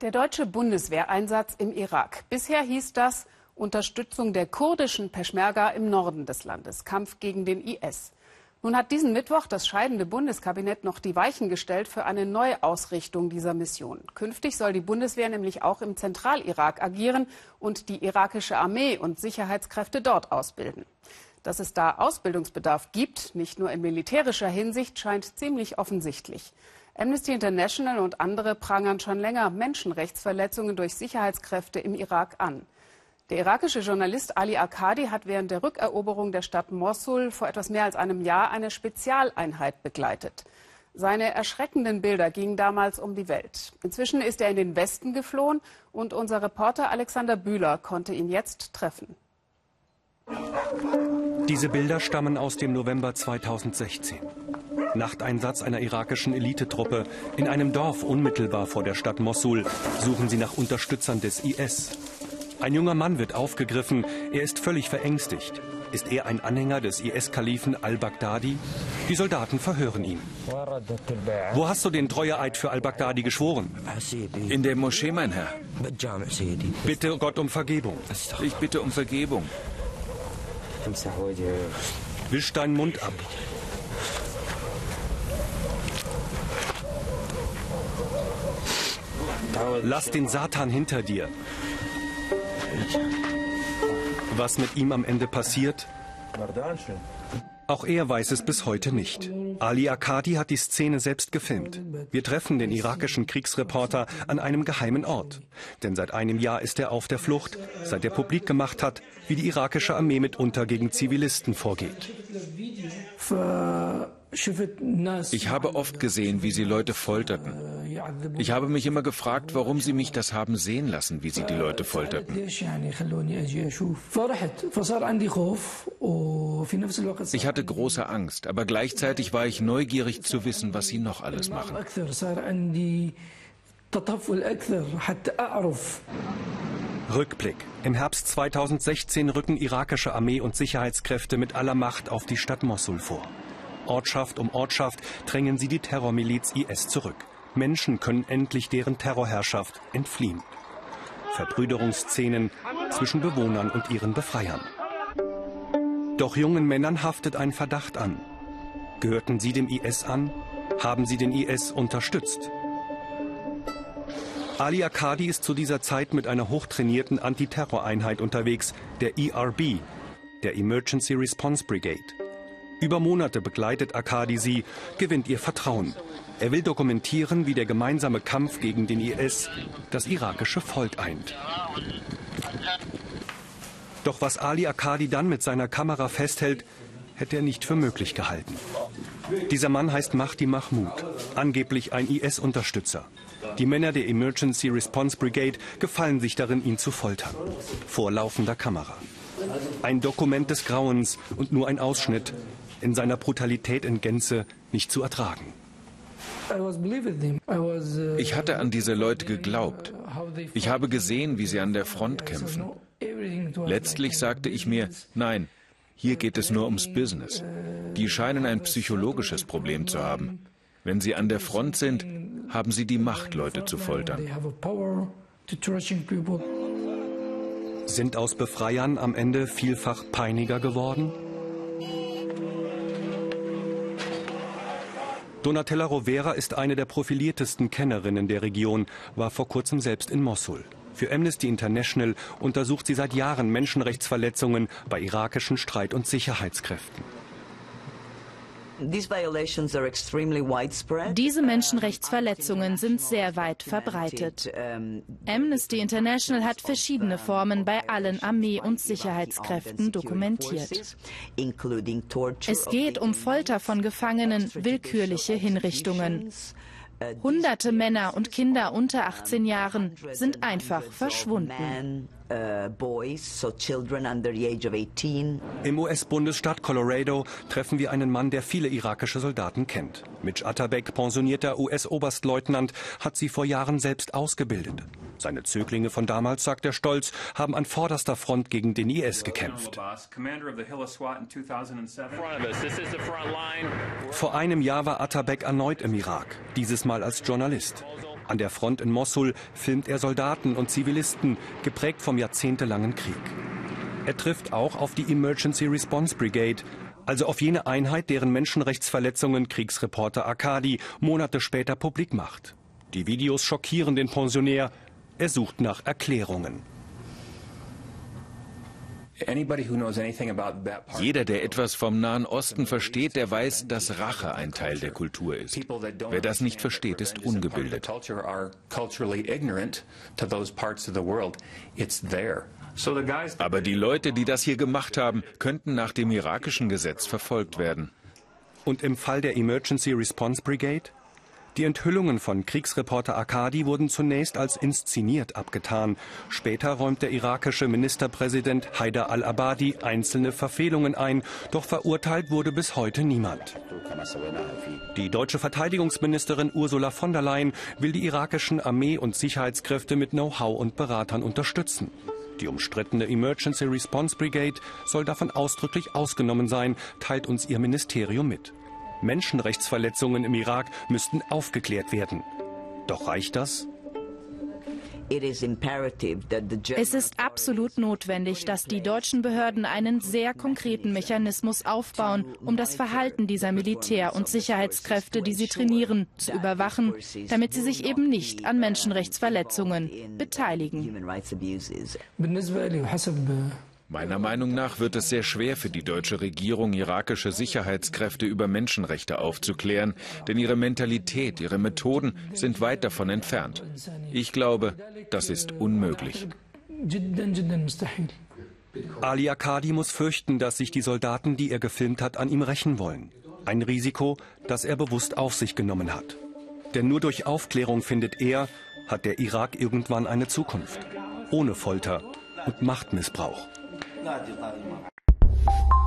Der deutsche Bundeswehreinsatz im Irak. Bisher hieß das Unterstützung der kurdischen Peschmerga im Norden des Landes, Kampf gegen den IS. Nun hat diesen Mittwoch das scheidende Bundeskabinett noch die Weichen gestellt für eine Neuausrichtung dieser Mission. Künftig soll die Bundeswehr nämlich auch im Zentralirak agieren und die irakische Armee und Sicherheitskräfte dort ausbilden. Dass es da Ausbildungsbedarf gibt, nicht nur in militärischer Hinsicht, scheint ziemlich offensichtlich. Amnesty International und andere prangern schon länger Menschenrechtsverletzungen durch Sicherheitskräfte im Irak an. Der irakische Journalist Ali Akkadi hat während der Rückeroberung der Stadt Mosul vor etwas mehr als einem Jahr eine Spezialeinheit begleitet. Seine erschreckenden Bilder gingen damals um die Welt. Inzwischen ist er in den Westen geflohen und unser Reporter Alexander Bühler konnte ihn jetzt treffen. Diese Bilder stammen aus dem November 2016. Nachteinsatz einer irakischen Elitetruppe. In einem Dorf unmittelbar vor der Stadt Mossul suchen sie nach Unterstützern des IS. Ein junger Mann wird aufgegriffen. Er ist völlig verängstigt. Ist er ein Anhänger des IS-Kalifen al-Baghdadi? Die Soldaten verhören ihn. Wo hast du den Treueeid für al-Baghdadi geschworen? In der Moschee, mein Herr. Bitte Gott um Vergebung. Ich bitte um Vergebung. Wisch deinen Mund ab. Lass den Satan hinter dir. Was mit ihm am Ende passiert? Auch er weiß es bis heute nicht. Ali Akadi hat die Szene selbst gefilmt. Wir treffen den irakischen Kriegsreporter an einem geheimen Ort. Denn seit einem Jahr ist er auf der Flucht, seit er publik gemacht hat, wie die irakische Armee mitunter gegen Zivilisten vorgeht. Ich habe oft gesehen, wie sie Leute folterten. Ich habe mich immer gefragt, warum sie mich das haben sehen lassen, wie sie die Leute folterten. Ich hatte große Angst, aber gleichzeitig war ich neugierig zu wissen, was sie noch alles machen. Rückblick. Im Herbst 2016 rücken irakische Armee und Sicherheitskräfte mit aller Macht auf die Stadt Mossul vor. Ortschaft um Ortschaft drängen sie die Terrormiliz IS zurück. Menschen können endlich deren Terrorherrschaft entfliehen. Verbrüderungsszenen zwischen Bewohnern und ihren Befreiern. Doch jungen Männern haftet ein Verdacht an. Gehörten sie dem IS an? Haben sie den IS unterstützt? Ali Akadi ist zu dieser Zeit mit einer hochtrainierten Antiterroreinheit unterwegs, der ERB, der Emergency Response Brigade. Über Monate begleitet Akadi sie, gewinnt ihr Vertrauen. Er will dokumentieren, wie der gemeinsame Kampf gegen den IS das irakische Volk eint. Doch was Ali Akadi dann mit seiner Kamera festhält, hätte er nicht für möglich gehalten. Dieser Mann heißt Mahdi Mahmoud, angeblich ein IS-Unterstützer. Die Männer der Emergency Response Brigade gefallen sich darin, ihn zu foltern. Vor laufender Kamera. Ein Dokument des Grauens und nur ein Ausschnitt, in seiner Brutalität in Gänze nicht zu ertragen. Ich hatte an diese Leute geglaubt. Ich habe gesehen, wie sie an der Front kämpfen. Letztlich sagte ich mir, nein, hier geht es nur ums Business. Die scheinen ein psychologisches Problem zu haben. Wenn sie an der Front sind, haben sie die Macht, Leute zu foltern. Sind aus Befreiern am Ende vielfach Peiniger geworden? Donatella Rovera ist eine der profiliertesten Kennerinnen der Region, war vor kurzem selbst in Mossul. Für Amnesty International untersucht sie seit Jahren Menschenrechtsverletzungen bei irakischen Streit- und Sicherheitskräften. Diese Menschenrechtsverletzungen sind sehr weit verbreitet. Amnesty International hat verschiedene Formen bei allen Armee- und Sicherheitskräften dokumentiert. Es geht um Folter von Gefangenen, willkürliche Hinrichtungen. Hunderte Männer und Kinder unter 18 Jahren sind einfach verschwunden. Im US-Bundesstaat Colorado treffen wir einen Mann, der viele irakische Soldaten kennt. Mitch Atterbeck, pensionierter US-Oberstleutnant, hat sie vor Jahren selbst ausgebildet. Seine Zöglinge von damals, sagt er stolz, haben an vorderster Front gegen den IS gekämpft. Vor einem Jahr war Atterbeck erneut im Irak, dieses Mal als Journalist. An der Front in Mossul filmt er Soldaten und Zivilisten, geprägt vom jahrzehntelangen Krieg. Er trifft auch auf die Emergency Response Brigade, also auf jene Einheit, deren Menschenrechtsverletzungen Kriegsreporter Akadi Monate später publik macht. Die Videos schockieren den Pensionär. Er sucht nach Erklärungen. Jeder, der etwas vom Nahen Osten versteht, der weiß, dass Rache ein Teil der Kultur ist. Wer das nicht versteht, ist ungebildet. Aber die Leute, die das hier gemacht haben, könnten nach dem irakischen Gesetz verfolgt werden. Und im Fall der Emergency Response Brigade? Die Enthüllungen von Kriegsreporter Akadi wurden zunächst als inszeniert abgetan. Später räumt der irakische Ministerpräsident Haider al-Abadi einzelne Verfehlungen ein, doch verurteilt wurde bis heute niemand. Die deutsche Verteidigungsministerin Ursula von der Leyen will die irakischen Armee- und Sicherheitskräfte mit Know-how und Beratern unterstützen. Die umstrittene Emergency Response Brigade soll davon ausdrücklich ausgenommen sein, teilt uns ihr Ministerium mit. Menschenrechtsverletzungen im Irak müssten aufgeklärt werden. Doch reicht das? Es ist absolut notwendig, dass die deutschen Behörden einen sehr konkreten Mechanismus aufbauen, um das Verhalten dieser Militär- und Sicherheitskräfte, die sie trainieren, zu überwachen, damit sie sich eben nicht an Menschenrechtsverletzungen beteiligen. Meiner Meinung nach wird es sehr schwer für die deutsche Regierung, irakische Sicherheitskräfte über Menschenrechte aufzuklären, denn ihre Mentalität, ihre Methoden sind weit davon entfernt. Ich glaube, das ist unmöglich. Ali Akadi muss fürchten, dass sich die Soldaten, die er gefilmt hat, an ihm rächen wollen. Ein Risiko, das er bewusst auf sich genommen hat. Denn nur durch Aufklärung findet er, hat der Irak irgendwann eine Zukunft. Ohne Folter und Machtmissbrauch. 那就大姨妈。